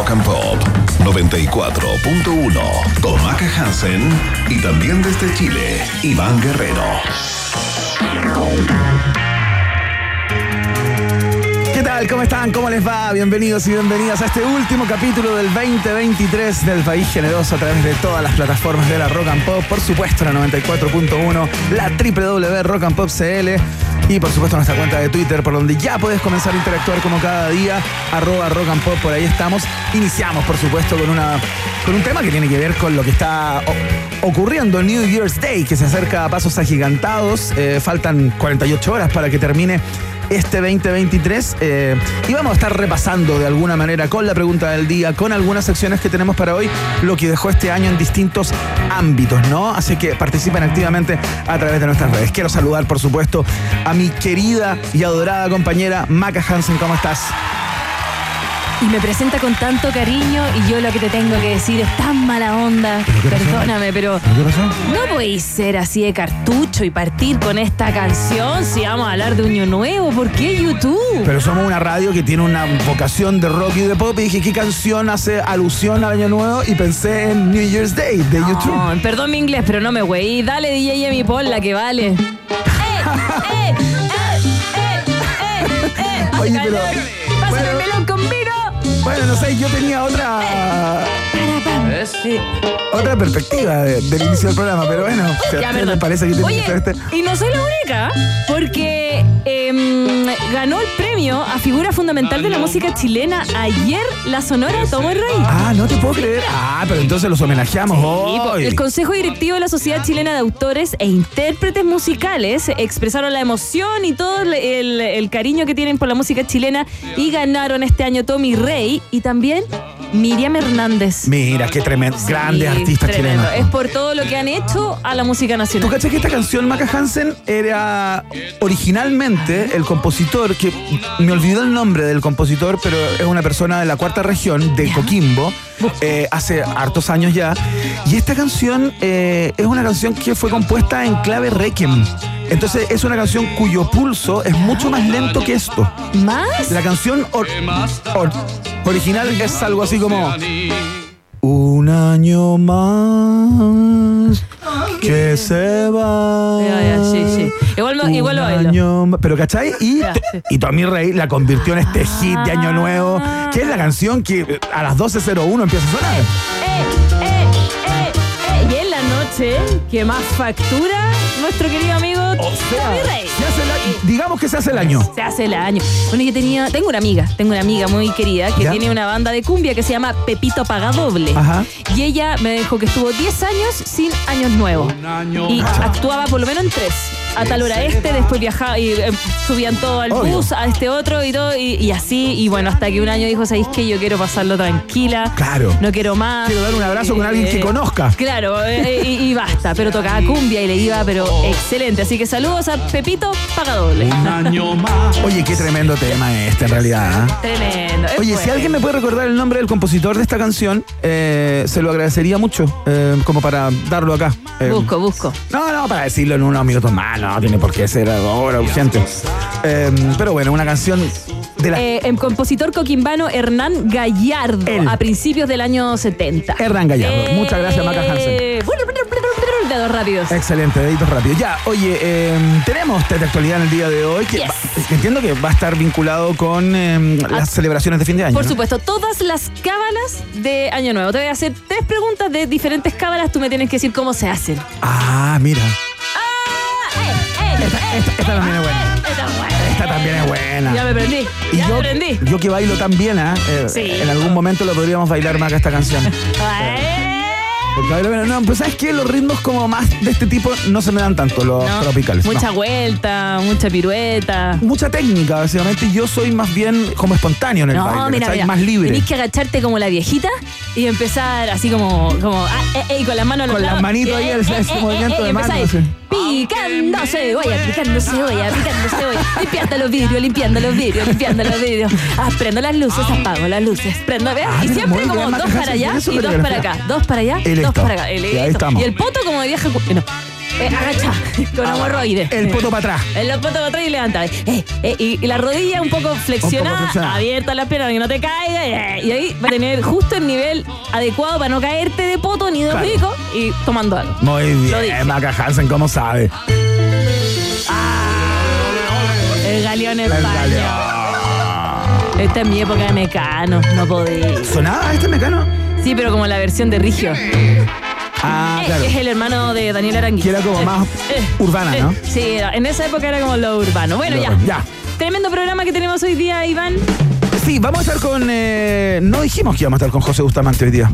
Rock and Pop 94.1 con Maca Hansen y también desde Chile, Iván Guerrero. ¿Qué tal? ¿Cómo están? ¿Cómo les va? Bienvenidos y bienvenidas a este último capítulo del 2023 del País Generoso a través de todas las plataformas de la Rock and Pop, por supuesto la 94.1, la www Y por supuesto nuestra cuenta de Twitter por donde ya puedes comenzar a interactuar como cada día, arroba Rock and Pop, por ahí estamos. Iniciamos por supuesto con, una, con un tema que tiene que ver con lo que está ocurriendo en New Year's Day, que se acerca a pasos agigantados, Eh, faltan 48 horas para que termine este 2023 eh, y vamos a estar repasando de alguna manera con la pregunta del día, con algunas secciones que tenemos para hoy, lo que dejó este año en distintos ámbitos, ¿no? Así que participen activamente a través de nuestras redes. Quiero saludar, por supuesto, a mi querida y adorada compañera Maca Hansen, ¿cómo estás? Y me presenta con tanto cariño y yo lo que te tengo que decir es tan mala onda. pasó? Perdóname, pero ¿Qué pasó? no podéis ser así de cartucho y partir con esta canción si vamos a hablar de un año nuevo. ¿Por qué YouTube? Pero somos una radio que tiene una vocación de rock y de pop y dije, ¿qué canción hace alusión al Año Nuevo? Y pensé en New Year's Day de YouTube. No, perdón mi inglés, pero no me güey. Dale DJ a mi la que vale. ¡Eh! ¡Eh! ¡Eh! ¡Eh! ¡Eh! ¡Eh! Oye, pero- ¡Pásame el melón con vino! Bueno, no sé, yo tenía otra... Sí. otra perspectiva de- del inicio del programa, pero bueno, Ya, perdón. le parece que tiene Oye, que ser este. y no soy la única, porque em, ganó el premio a figura fundamental de la música chilena ayer la Sonora Tomo el Rey. Ah, no te puedo creer. Ah, pero entonces los homenajeamos hoy. el Consejo Directivo de la Sociedad Chilena de Autores e Intérpretes Musicales expresaron la emoción y todo el, el- el cariño que tienen por la música chilena y ganaron este año Tommy Rey y también Miriam Hernández. Mira, qué tremendo. Artistas tremendo. chilenos. Es por todo lo que han hecho a la música ¿Tú nacional. cachas que esta canción, Maca Hansen, era originalmente el compositor, que me olvidó el nombre del compositor, pero es una persona de la cuarta región, de Coquimbo, eh, hace hartos años ya. Y esta canción eh, es una canción que fue compuesta en clave requiem. Entonces es una canción cuyo pulso es mucho más lento que esto. ¿Más? La canción or- or- original es algo así como Un año más que se va. Sí, sí. Igual lo- Un igual lo bailo. año más- Pero ¿cachai? Y, Ya, sí. y Tommy Rey la convirtió en este hit de Año Nuevo, que es la canción que a las 12.01 empieza a sonar. Eh, noche que más factura nuestro querido amigo O sea. Se hace el año- digamos que se hace el año. Se hace el año. Bueno, yo tenía, tengo una amiga, tengo una amiga muy querida que ¿Ya? tiene una banda de cumbia que se llama Pepito Pagadoble. Ajá. Y ella me dijo que estuvo 10 años sin años nuevos. Y actuaba por lo menos en tres. A tal hora este, después viajaba y eh, subían todo al Obvio. bus, a este otro y todo, y, y así. Y bueno, hasta que un año dijo, ¿sabéis qué? Yo quiero pasarlo tranquila. Claro. No quiero más. Quiero dar un abrazo con alguien que Eh, conozca. Claro, eh, y, y basta. Pero tocaba cumbia y le iba, pero excelente. Así que saludos a Pepito Pagadoble. Oye, qué tremendo tema este en realidad. ¿ah? Tremendo. es Oye, si alguien me puede recordar el nombre del compositor de esta canción, eh, se lo agradecería mucho, eh, como para darlo acá. Eh, Busco, busco. No, no, para decirlo en unos minutos más, no, tiene por qué ser ahora urgente. Eh, pero bueno, una canción de la Eh, el compositor coquimbano Hernán Gallardo, Él. a principios del año 70. Hernán Gallardo. Muchas gracias, Maca Hansen. Rápidos. Excelente, deditos rápidos. Ya, oye, eh, tenemos test de actualidad en el día de hoy, que Yes. va- que entiendo que va a estar vinculado con eh, las Ah, celebraciones de fin de año. Por ¿no? supuesto, todas las cábalas de Año Nuevo. Te voy a hacer tres preguntas de diferentes cábalas. Tú me tienes que decir cómo se hacen. Ah, mira. ¡Ah! Esta, esta- esta también es buena. Esta es buena. Esta también es buena. Ya me prendí. Y Ya yo, me prendí. yo que bailo tan bien, ¿ah? Eh, Sí. en algún momento lo podríamos bailar más que esta canción. Porque bien. No, pues sabes que los ritmos como más de este tipo no se me dan tanto, los No, tropicales. no. Mucha vuelta, mucha pirueta. Mucha técnica, básicamente. y Yo soy más bien como espontáneo en el No, baile, mira, ¿cachai? mira. más libre. Tenés que agacharte como la viejita y empezar así como, como ah, eh, eh, y con las manos a los Con las lados. manitos ahí, Eh, ese- eh, ese eh, movimiento de y manos, empezáis, sí. Picando cebolla, picando cebolla, picando cebolla. Limpiando los vidrios, limpiando los vidrios, limpiando los vidrios. Ah, prendo las luces, apago las luces. Prendo, ¿ves? Ah, y siempre muy como bien, dos Maca para allá y dos para coreografía. acá. Dos para allá. Dos para acá. Y, Y ahí estamos. Y el poto como cu- No. eh, agacha, con hemorroides. El poto para atrás. El poto para atrás y levanta. Eh, eh, y, y la rodilla un poco flexionada, flexionada. abierta la pierna para que no te caiga. eh, y ahí va a tener justo el nivel adecuado para no caerte de poto ni de Claro. pico y tomando algo. Muy bien, Maca Hansen, ¿cómo sabe? El galeón El español. galeón. Esta es mi época de mecano, no podía. ¿Sonaba este mecano? Sí, pero como la versión de Rigio. Ah, Eh, claro. que es el hermano de Daniel Arangui. Que era como Eh, más urbana, ¿no? Sí, era- en esa época era como lo urbano. Bueno, ya. ya. Tremendo programa que tenemos hoy día, Iván. Sí, vamos a estar con. eh, no dijimos que íbamos a estar con José Bustamante hoy día.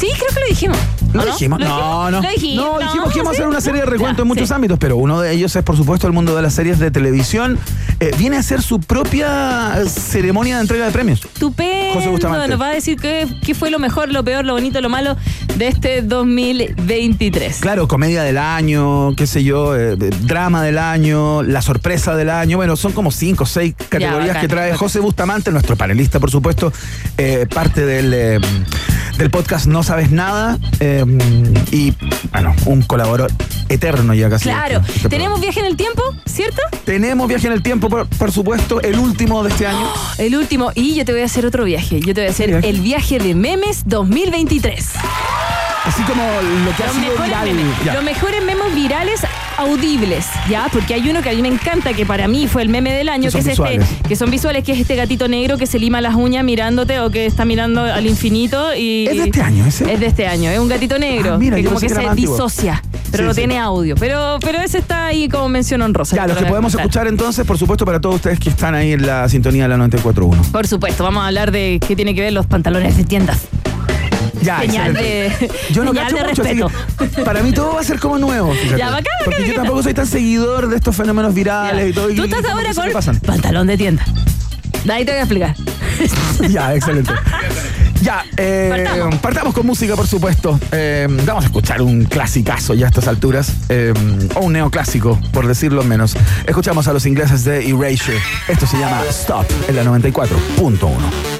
Sí, creo que lo dijimos. ¿Lo ¿O dijimos? ¿Lo No, no. Lo dijimos. No, dijimos que íbamos a hacer una serie de recuentos en muchos sí. ámbitos, pero uno de ellos es, por supuesto, el mundo de las series de televisión. Eh, viene a ser su propia ceremonia de entrega de premios. José Estupendo. Bustamante. Nos va a decir qué, qué fue lo mejor, lo peor, lo bonito, lo malo de este 2023. Claro, comedia del año, qué sé yo, eh, drama del año, la sorpresa del año. Bueno, son como cinco o seis categorías bacán, que trae bacán. José Bustamante, nuestro panelista, por supuesto, eh, parte del, eh, del podcast No Sabes Nada eh, y, bueno, un colaborador eterno ya casi. Claro. Este- Tenemos viaje en el tiempo, ¿cierto? Tenemos viaje en el tiempo, por, por supuesto, el último de este año. El último. Y yo te voy a hacer otro viaje. Yo te voy a hacer el viaje de memes 2023. Así como lo que ha Los sido mejores, viral. memes, los mejores memes virales audibles, ¿ya? Porque hay uno que a mí me encanta, que para mí fue el meme del año, Que es visuales. este, que son visuales, que es este gatito negro que se lima las uñas mirándote o que está mirando al infinito y. ¿Es de este año ese? Es de este año, es un gatito negro, Ah, mira, que como que que se antiguo. disocia, pero Sí, no sí. tiene audio. Pero, pero ese está ahí como mención honrosa. Ya, te los lo que podemos escuchar entonces, por supuesto, para todos ustedes que están ahí en la sintonía de la 94.1. Por supuesto, vamos a hablar de qué tiene que ver los pantalones de tiendas. Ya, Señal de- Yo no señal cacho de mucho, así que respeto. para mí todo va a ser como nuevo. fíjate. Ya, bacán, bacán, Porque yo bacán. tampoco soy tan seguidor de estos fenómenos virales y todo. y- Tú estás y ahora que con pasan. pantalón de tienda. De ahí te voy a explicar. Ya, excelente. Ya, eh, Partamos. partamos. con música, por supuesto. Eh, vamos a escuchar un clasicazo ya a estas alturas, eh, o un neoclásico, por decirlo menos. Escuchamos a los ingleses de Erasure. Esto se llama Stop, en la 94.1.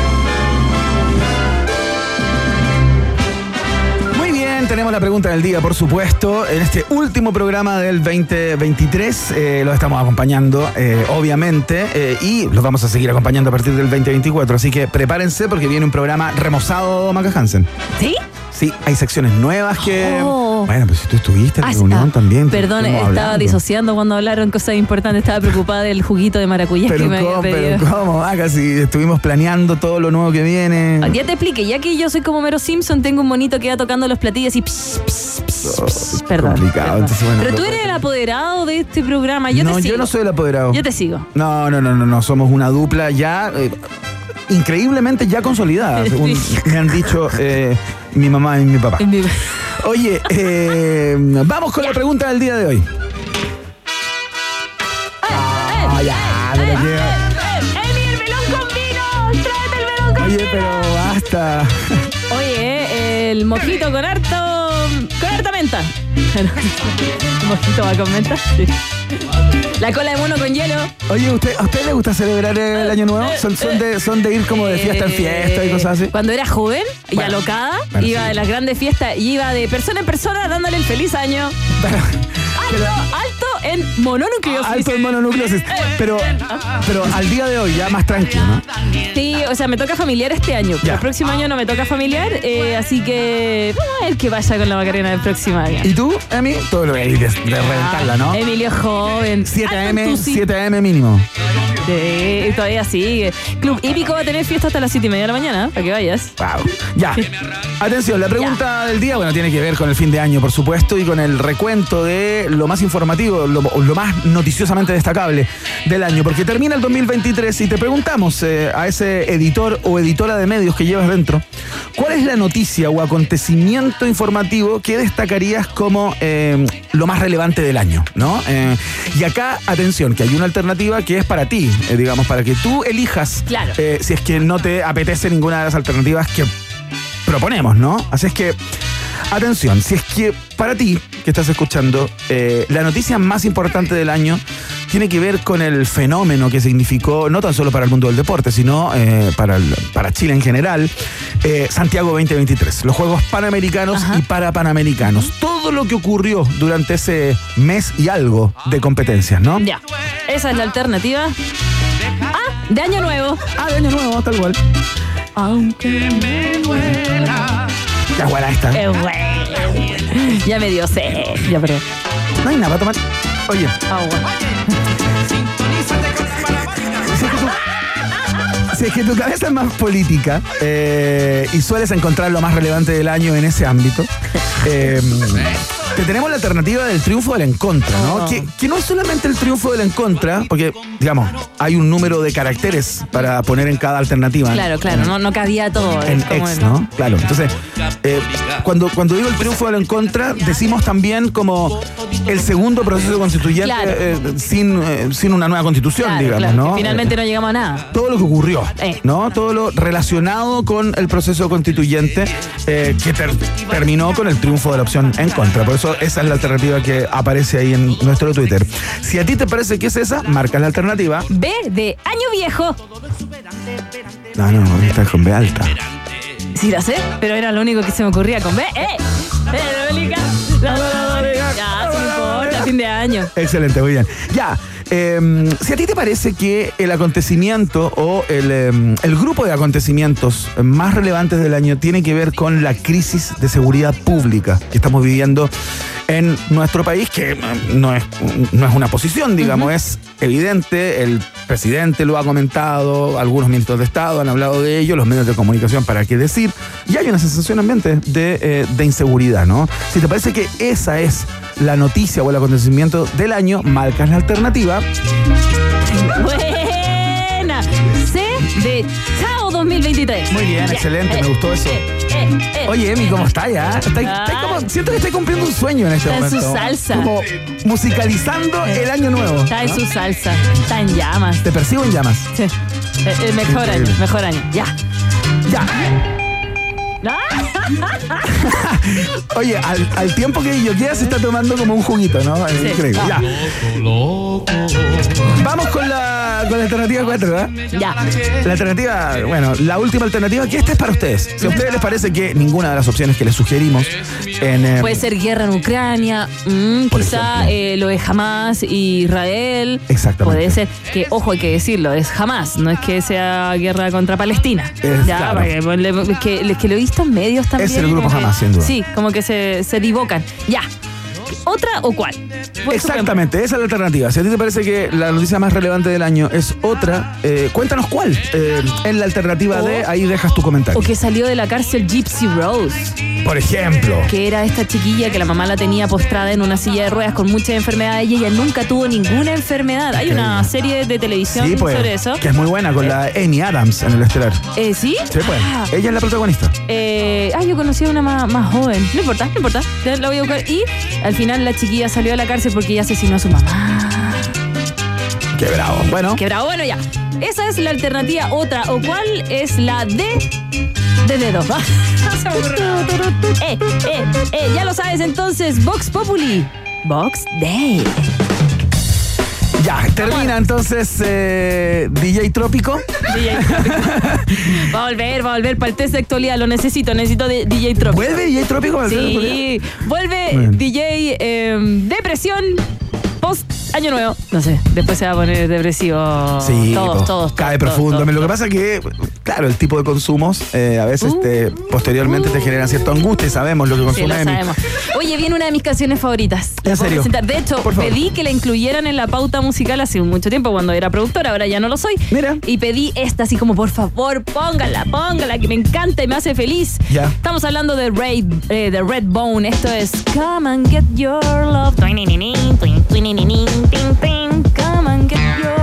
Tenemos la pregunta del día, por supuesto. En este último programa del 2023 eh, los estamos acompañando, eh, obviamente, eh, y los vamos a seguir acompañando a partir del 2024. Así que prepárense porque viene un programa remozado, Maca Hansen. ¿Sí? Sí, hay secciones nuevas que. Oh. Bueno, pues si tú estuviste en la Ah, reunión ah, también. te Perdón, estaba hablando. disociando cuando hablaron cosas importantes. Estaba preocupada del juguito de maracuyá que Pero me había cómo, pedido. pero cómo, Maca, si estuvimos planeando todo lo nuevo que viene. Ya te expliqué, ya que yo soy como Mero Simpson, tengo un monito que va tocando los platillos y pss, pss, pss, Oh. Perdón. complicado, perdón. entonces, bueno, pero tú pero- eres el apoderado de este programa. Yo no, te sigo. yo no soy el apoderado. Yo te sigo. No, no, no, no, no. Somos una dupla ya eh, increíblemente ya consolidada, según me han dicho eh, mi mamá y mi papá. Oye, eh, vamos con la pregunta del día de hoy. Ah, ya, pero qué- ¡Emi, el melón con vino! ¡Tráete el melón con Oye, vino! pero basta. Oye, el mojito con harto. Con harta menta. ¿El mojito va con menta? Sí. La cola de mono con hielo. Oye, ¿usted, ¿a usted le gusta celebrar el año nuevo? ¿Son, son, de, son de ir como de fiesta en fiesta y cosas así? Eh, Cuando era joven y Bueno, alocada, bueno, iba sí. de las grandes fiestas y iba de persona en persona dándole el feliz año. Pero- Alto, alto en mononucleosis. Alto en mononucleosis. Pero, pero al día de hoy ya más tranquilo, ¿no? Sí, o sea, me toca familiar este año. Ya. El próximo año no me toca familiar, eh, así que vamos a ver qué vaya con la Macarena del próximo año. ¿Y tú, Emi? Todo lo que hay de, de reventarla, ¿no? Emilio joven. 7 Alto AM, entusi- 7 AM mínimo. Sí, todavía sigue. Club Hípico va a tener fiesta hasta las 7 y media de la mañana, para que vayas. Wow. Ya. Atención, la pregunta del día, bueno, tiene que ver con el fin de año, por supuesto, y con el recuento de lo más informativo, lo, lo más noticiosamente destacable del año, porque termina el 2023 y te preguntamos eh, a ese editor o editora de medios que llevas dentro, ¿cuál es la noticia o acontecimiento informativo que destacarías como eh, lo más relevante del año? ¿no? Eh, y acá, atención, que hay una alternativa que es para ti, eh, digamos, para que tú elijas Claro. eh, si es que no te apetece ninguna de las alternativas que proponemos, ¿no? Así es que, atención, si es que para ti, que estás escuchando, eh, la noticia más importante del año tiene que ver con el fenómeno que significó, no tan solo para el mundo del deporte, sino eh, para, el- para Chile en general, eh, Santiago 2023, los Juegos Panamericanos Ajá. y Parapanamericanos. Todo lo que ocurrió durante ese mes y algo de competencias, ¿no? Ya. Esa es la alternativa. Ah, de año nuevo. Ah, de año nuevo, tal cual. Aunque me duela. Ya, buena esta. Qué bueno. Ya me dio sed. Ya, pero. No hay nada para tomar. Oye, Agua. si si es que tu cabeza es más política eh, y sueles encontrar lo más relevante del año en ese ámbito, eh, te tenemos la alternativa del triunfo del en contra, ¿no? Que, que no es solamente el triunfo del en contra, porque, digamos, hay un número de caracteres para poner en cada alternativa. Claro, claro, no, no cabía todo. En ex, el- ¿no? Claro. Entonces, eh, cuando, cuando digo el triunfo del en contra, decimos también como el segundo proceso constituyente Claro. eh, sin, eh, sin una nueva constitución, Claro, digamos, claro, ¿no? finalmente no llegamos a nada. todo lo que ocurrió, Eh. ¿no? Todo lo relacionado con el proceso constituyente eh, que ter- terminó con el triunfo de la opción en contra. Por eso esa es la alternativa que aparece ahí en nuestro Twitter. Si a ti te parece que es esa, marca la alternativa. B de año viejo. No, no, está con B alta. Sí, la sé, pero era lo único que se me ocurría con B. ¡Eh! ¡Eh! La- Ya, no importa, fin de año. Excelente, muy bien. Ya, eh, si a ti te parece que el acontecimiento o el, eh, el grupo de acontecimientos más relevantes del año tiene que ver con la crisis de seguridad pública que estamos viviendo en nuestro país, que eh, no es, no es una posición, digamos, es evidente, el presidente lo ha comentado, algunos ministros de Estado han hablado de ello, los medios de comunicación, para qué decir, y hay una sensación ambiente de, eh, de inseguridad, ¿no? Si te parece que esa es la noticia o el acontecimiento del año, marcas la alternativa. Buena. C de Chao 2023. Muy bien, excelente, me gustó eso. eh, eh, eh. Oye, Emi, ¿cómo está ya? Como- siento que estoy cumpliendo un sueño en este Está en momento. su salsa. Como musicalizando el año nuevo. Está en ¿no? su salsa. Está en llamas. Te percibo en llamas. Sí. Eh, eh, mejor año, mejor año. Ya. Ya. Oye, al, al tiempo que Yoquea se está tomando como un juguito, ¿no? Es Sí. Increíble. Ya. Vamos con la, con la alternativa 4, ¿verdad? Ya. La alternativa, bueno, la última alternativa, que esta es para ustedes. Si a ustedes les parece que ninguna de las opciones que les sugerimos en... eh, Puede ser guerra en Ucrania, mm, quizá eh, lo de Hamas y Israel. Exactamente. Puede ser que, ojo, hay que decirlo, es Hamas, no es que sea guerra contra Palestina. Es, ya, claro. para que, ponle- es que, es que lo he en medios también. Es el grupo Hamas, sin duda. Sí, como que se, se divocan. Ya. ¿Otra o cuál? Exactamente, esa es la alternativa. Si a ti te parece que la noticia más relevante del año es otra, eh, cuéntanos cuál. Eh, en la alternativa O- de, ahí dejas tu comentario. O que salió de la cárcel Gypsy Rose, Por ejemplo. que era esta chiquilla que la mamá la tenía postrada en una silla de ruedas con muchas enfermedades y ella nunca tuvo ninguna enfermedad. Hay una serie de televisión Sí, pues. sobre eso. Que es muy buena, con la Amy Adams en el estelar. Eh, ¿Sí? Sí, pues. Ah, Ella es la protagonista. eh, ah, yo conocí a una más, más joven. No importa, no importa. La voy a buscar. Y al final la chiquilla salió de la cárcel porque ella asesinó a su mamá. Qué bravo. Bueno, Qué bravo. Bueno, ya. Esa es la alternativa. Otra. ¿O cuál es la D de dedo? Eh, eh, eh, ya lo sabes entonces. Vox Populi. Vox Day. ya, termina entonces eh, DJ Trópico. DJ Trópico. Va a volver, va a volver para el test de actualidad. Lo necesito, necesito de DJ Trópico. ¿Vuelve DJ Trópico? Sí, vuelve Muy bien. DJ eh, Depresión post Año Nuevo. No sé, después se va a poner depresivo. Sí, todos, todos. cae todos, profundo. todos, Lo que pasa es que, claro, el tipo de consumos eh, a veces Uh, te, posteriormente te generan cierta angustia. y Sabemos lo que Sí, consume lo Emi. sabemos. Oye, viene una de mis canciones favoritas. ¿En ¿La puedo serio? De hecho, pedí que la incluyeran en la pauta musical hace mucho tiempo cuando era productora, ahora ya no lo soy. Mira. Y pedí esta así como, por favor, póngala, póngala, que me encanta y me hace feliz. Ya. Estamos hablando de Ray, eh, de Red Bone. Esto es Come and Get Your Love. Twinininín, twin, twinininín, tin, tin. Come and Get Your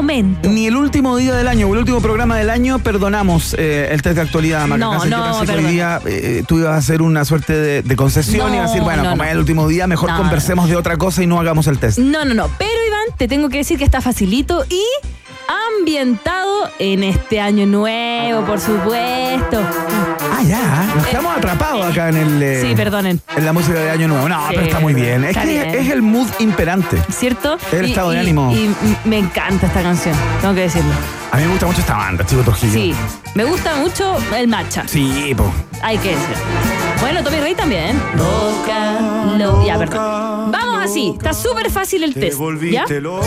momento. Ni el último día del año o el último programa del año perdonamos eh, el test de actualidad, Maca. No, que no, que hoy día eh, tú ibas a hacer una suerte de, de concesión y ibas a decir, No, bueno, no, como es el último día, mejor conversemos de otra cosa y no hagamos el test. No, no, no. Pero Iván, te tengo que decir que está facilito y ambientado en este año nuevo, por supuesto. Ah, ya. Nos quedamos atrapados acá en el. eh, Sí, perdonen. En la música de Año Nuevo. No, Sí, pero está muy bien. Es está que bien. es el mood imperante. ¿Cierto? El Y- estado de ánimo. Y me encanta esta canción, tengo que decirlo. A mí me gusta mucho esta banda, Chico Trujillo. Sí, me gusta mucho el matcha. Sí, po. Hay que decir. Bueno, Tommy Rey también. Loca, lo- Ya, perdón. Vamos así. Está súper fácil el test. ¿Ya?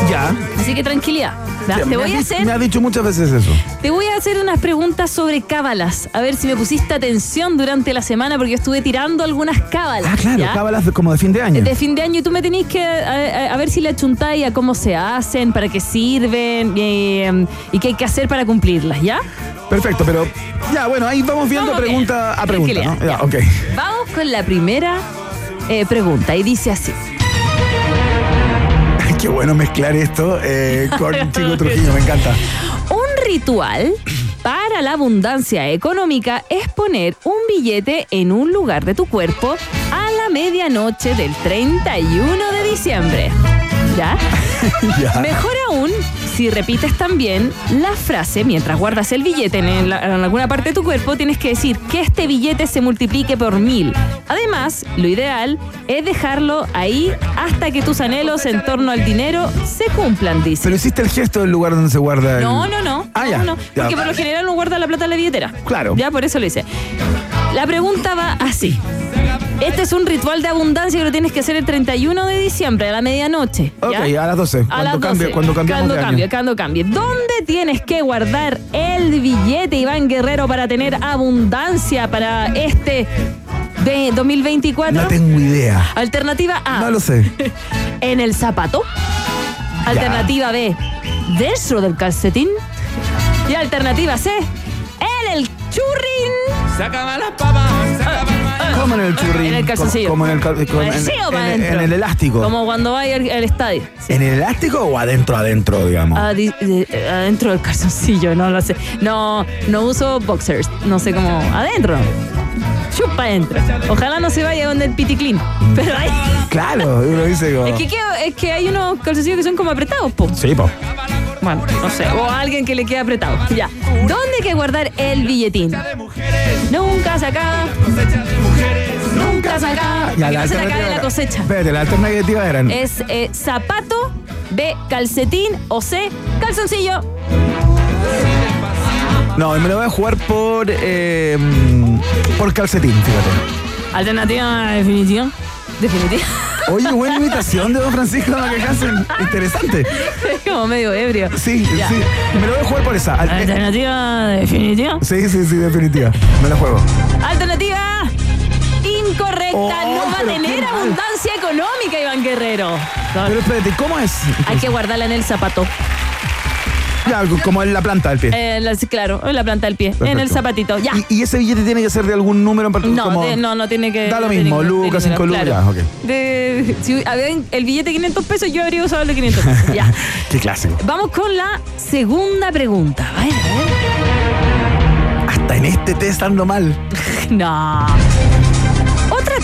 Ya. Así que tranquilidad. Te me voy has a dicho- hacer. Me has dicho muchas veces eso. Te voy a hacer unas preguntas sobre cábalas. A ver si me pusiste atención durante la semana porque yo estuve tirando algunas cábalas. Ah, claro, ¿ya? cábalas como de fin de año. De fin de año y tú me tenés que a, a- a ver si le achuntáis a cómo se hacen, para qué sirven eh, y qué hay que hacer para cumplirlas, ¿ya? Perfecto, pero ya, bueno, ahí vamos viendo Vamos pregunta bien. a pregunta, ¿no? Tranquilidad, Ya, ok. Vamos con la primera eh, pregunta y dice así. Qué bueno mezclar esto eh, con Chico Trujillo, me encanta. Un ritual para la abundancia económica es poner un billete en un lugar de tu cuerpo a la medianoche del 31 de diciembre. ¿Ya? Ya. Mejor aún, si repites también la frase mientras guardas el billete en, la- en alguna parte de tu cuerpo, tienes que decir que este billete se multiplique por mil. Además, lo ideal es dejarlo ahí hasta que tus anhelos en torno al dinero se cumplan, dice. Pero hiciste el gesto del lugar donde se guarda el... No, no, no. Ah, no, ya. no, Ya. Porque por lo general uno guarda la plata en la billetera. Claro. Ya, por eso lo hice. La pregunta va así. Este es un ritual de abundancia que lo tienes que hacer el 31 de diciembre, a la medianoche. ¿ya? Ok, a las 12. A Cuando las 12. cambie- cuando cambiamos Cuando cambie, cuando cambie. ¿Dónde tienes que guardar el billete, Iván Guerrero, para tener abundancia para este de 2024? No tengo idea. Alternativa A. No lo sé. En el zapato. Alternativa B. Dentro del calcetín. Y alternativa C. En el churrín. Como en el churrín. En el calzoncillo. Como en el, con- en, Sí, en- adentro. en el elástico. Como cuando vaya al, al estadio. Sí. ¿En el elástico o adentro, adentro, digamos? Adi- de- eh, adentro del calzoncillo, no lo sé. No, no uso boxers. No sé cómo. Adentro. Chupa adentro. Ojalá no se vaya donde el piticlin. Pero hay. Claro, uno dice como... Es que, es que hay unos calzoncillos que son como apretados, po. Sí, po. Bueno, no sé. O a alguien que le quede apretado. Ya. ¿Dónde hay que guardar el billetín? Nunca se acaba. Nunca se acaba. Ya, la no se te acabe alternativa la cosecha. Espérate, la alternativa eran... Es eh, zapato, B, calcetín o C, calzoncillo. No, me lo voy a jugar por... eh, por calcetín, fíjate. Alternativa definitiva. Definitiva. Oye, buena imitación de Don Francisco Macacasen. Interesante. Como medio ebrio. Sí, Ya. sí. Me lo voy a jugar por esa. Al- Alternativa definitiva. Sí, sí, sí, definitiva. Me la juego. Alternativa incorrecta. Oh, no va a tener abundancia económica, Iván Guerrero. Pero espérate, ¿cómo es? Hay que guardarla en el zapato. Ya, como en la planta del pie. Eh, la- sí, claro, en la planta del pie. En el Perfecto. zapatito. Ya. ¿Y, y ese billete tiene que ser de algún número en particular? No, como- de- no, no tiene que. Da lo no tiene mismo, que- lucas, tiene cinco que- lucas, claro. ya, ok. De- si había el billete de 500 pesos, yo habría usado el de 500 pesos. ya. Qué clásico. Vamos con la segunda pregunta. A ver, a Hasta en este test ando mal. No.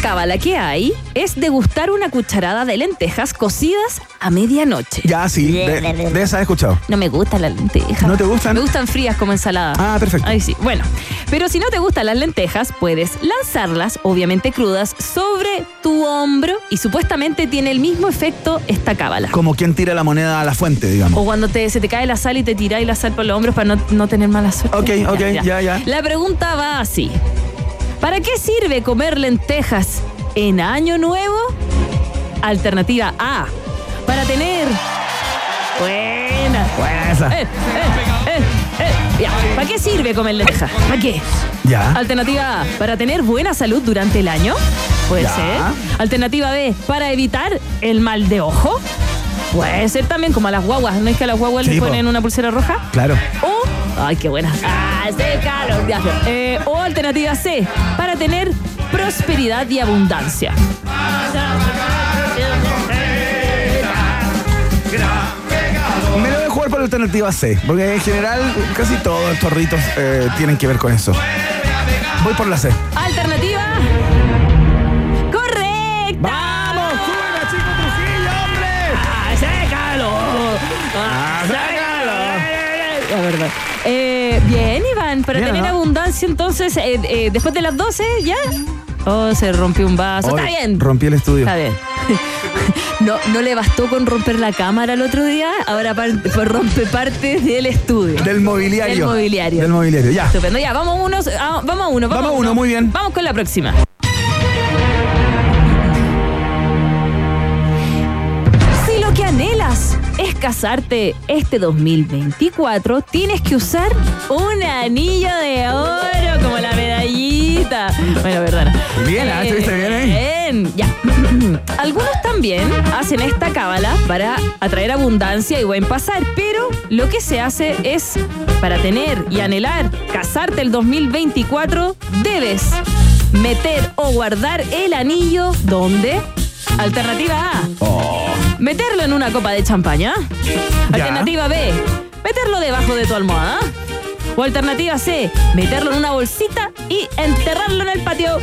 Cábala que hay es degustar una cucharada de lentejas cocidas a medianoche. Ya, sí. De, de esa he escuchado. No me gustan las lentejas. ¿No te gustan? Me gustan frías como ensalada. Ah, perfecto. Ahí sí. Bueno, pero si no te gustan las lentejas, puedes lanzarlas, obviamente crudas, sobre tu hombro y supuestamente tiene el mismo efecto esta cábala. Como quien tira la moneda a la fuente, digamos. O cuando te, se te cae la sal y te tiráis la sal por los hombros para no, no tener mala suerte. Ok, ok, ya, ya. La pregunta va así. ¿Para qué sirve comer lentejas en Año Nuevo? Alternativa A. Para tener... Buena. Buena esa. Eh, eh, eh. Ya, ¿Para qué sirve comer lentejas? ¿Para qué? Ya. Alternativa A, para tener buena salud durante el año. Puede Ya. ser. Alternativa B, para evitar el mal de ojo. Puede ser también como a las guaguas. ¿No es que a las guaguas Sí, les po. ponen una pulsera roja? Claro. O, ay, qué buena. Ah, ese calor. Ya. Eh, o alternativa C, para tener prosperidad y abundancia. Me lo voy a voy por la alternativa C, porque en general casi todos estos ritos eh, tienen que ver con eso. Voy por la C. Alternativa. Verdad. Eh, bien, Iván, para Bien, tener ¿no? abundancia, entonces, eh, eh, después de las 12, ¿ya? Oh, se rompió un vaso. Hoy Está bien. Rompí el estudio. Está bien. No, no le bastó con romper la cámara el otro día, ahora par- pues rompe parte del estudio. Del mobiliario. Del mobiliario. Del mobiliario, ya. Estupendo. Ya, vamos, unos, ah, vamos a uno. Vamos a a uno, muy bien. Vamos con la próxima. Casarte este 2024, tienes que usar un anillo de oro como la medallita. Bueno, verdad. no. Bien, ah, estuviste bien ahí. Bien, ya. Algunos también hacen esta cábala para atraer abundancia y buen pasar, pero lo que se hace es, para tener y anhelar casarte el 2024, debes meter o guardar el anillo donde. Alternativa A. Meterlo en una copa de champaña. Alternativa B. Meterlo debajo de tu almohada. O alternativa C. Meterlo en una bolsita y enterrarlo en el patio.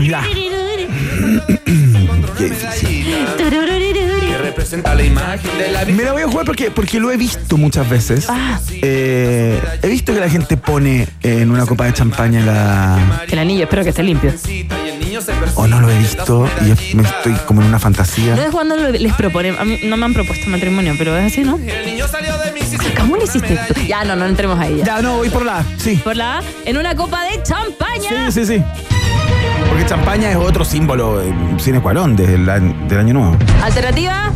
Ya. Qué difícil. Representa la imagen de la Me la voy a jugar porque, porque lo he visto muchas veces. Ah. Eh, he visto que la gente pone en una copa de champaña la. El anillo, espero que esté limpio. O no lo he visto y me estoy como en una fantasía. No es cuando lo- les proponen. A mí no me han propuesto matrimonio, pero es así, ¿no? El niño salió de mi ¿Cómo lo hiciste? Ya, no, no entremos ahí. ya. Ya, no, voy por la A, sí. Por la A, en una copa de champaña. Sí, sí, sí. Porque champaña es otro símbolo eh, sine qua non del año nuevo. Alternativa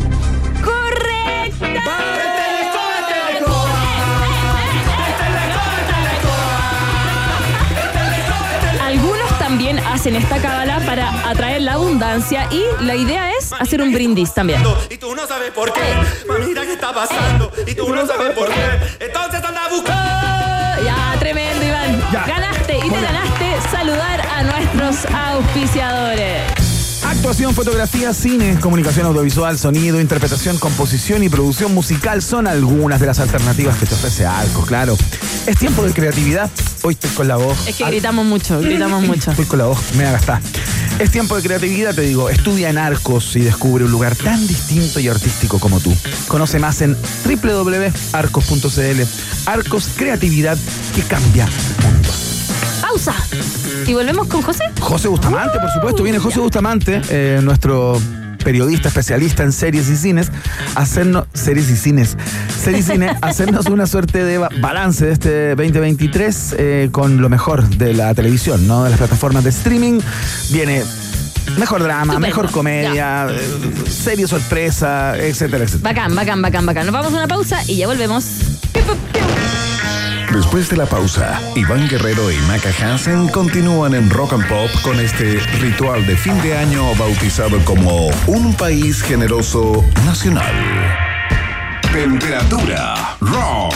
hacen esta cábala para atraer la abundancia y la idea es hacer un brindis también. Y tú no sabes por qué. Mamita, ¿qué está pasando? Y tú no sabes por qué. Entonces anda buscando. Ya, tremendo, Iván. Ya. Ganaste y te ganaste saludar a nuestros auspiciadores. Actuación, fotografía, cine, comunicación audiovisual, sonido, interpretación, composición y producción musical son algunas de las alternativas que te ofrece Arcos, claro. Es tiempo de creatividad. Hoy estoy con la voz. Es que Ar- gritamos mucho, gritamos mucho. Estoy con la voz, me gastar. Es tiempo de creatividad, te digo. Estudia en Arcos y descubre un lugar tan distinto y artístico como tú. Conoce más en www.arcos.cl. Arcos, creatividad que cambia mundos. Pausa. Y volvemos con José. José Bustamante, por supuesto, viene José Bustamante, eh, nuestro periodista especialista en series y cines, hacernos series y cines, series y cine, hacernos una suerte de ba- balance de este 2023 eh, con lo mejor de la televisión, ¿no? De las plataformas de streaming. Viene mejor drama, Estupendo. mejor comedia, eh, serie sorpresa, etcétera, etcétera. Bacán, bacán, bacán, bacán. Nos vamos a una pausa y ya volvemos. Después de la pausa, Iván Guerrero y Maca Hansen continúan en Rock and Pop con este ritual de fin de año bautizado como Un País Generoso Nacional. Temperatura rock.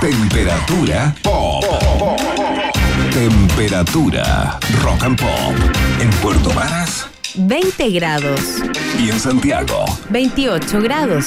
Temperatura pop. Temperatura rock and pop. En Puerto Varas 20 grados, y en Santiago. 28 grados.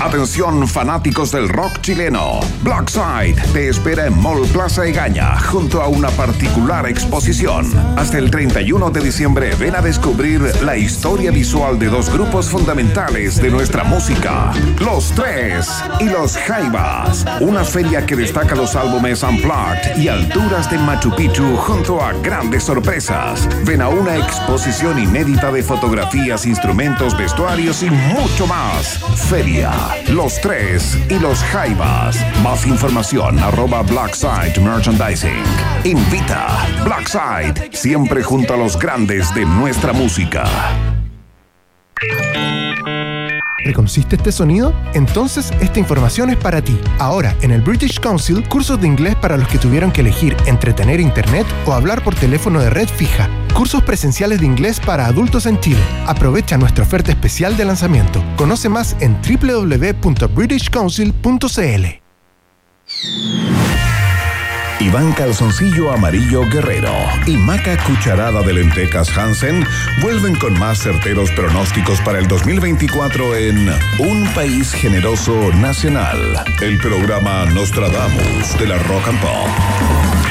Atención fanáticos del rock chileno. Blackside te espera en Mall Plaza Egaña junto a una particular exposición. Hasta el 31 de diciembre ven a descubrir la historia visual de dos grupos fundamentales de nuestra música. Los Tres y Los Jaivas. Una feria que destaca los álbumes Unplugged y Alturas de Machu Picchu junto a grandes sorpresas. Ven a una exposición inédita de fotografías, instrumentos, vestuarios y mucho más. Feria, Los Tres y Los Jaivas. Más información arroba Blackside Merchandising. Invita Blackside, siempre junto a los grandes de nuestra música. ¿Reconociste este sonido? Entonces esta información es para ti. Ahora, en el British Council, cursos de inglés para los que tuvieron que elegir entretener internet o hablar por teléfono de red fija. Cursos presenciales de inglés para adultos en Chile. Aprovecha nuestra oferta especial de lanzamiento. Conoce más en www.britishcouncil.cl. Iván Calzoncillo Amarillo Guerrero y Maca Cucharada de Lentejas Hansen vuelven con más certeros pronósticos para el 2024 en Un País Generoso Nacional, el programa Nostradamus de la Rock and Pop.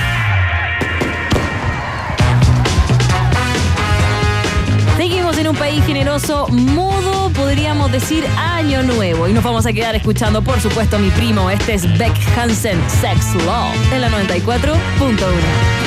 En un país generoso, modo, podríamos decir, año nuevo. Y nos vamos a quedar escuchando, por supuesto, a mi primo. Este es Beck Hansen, Sex Law, en la 94.1.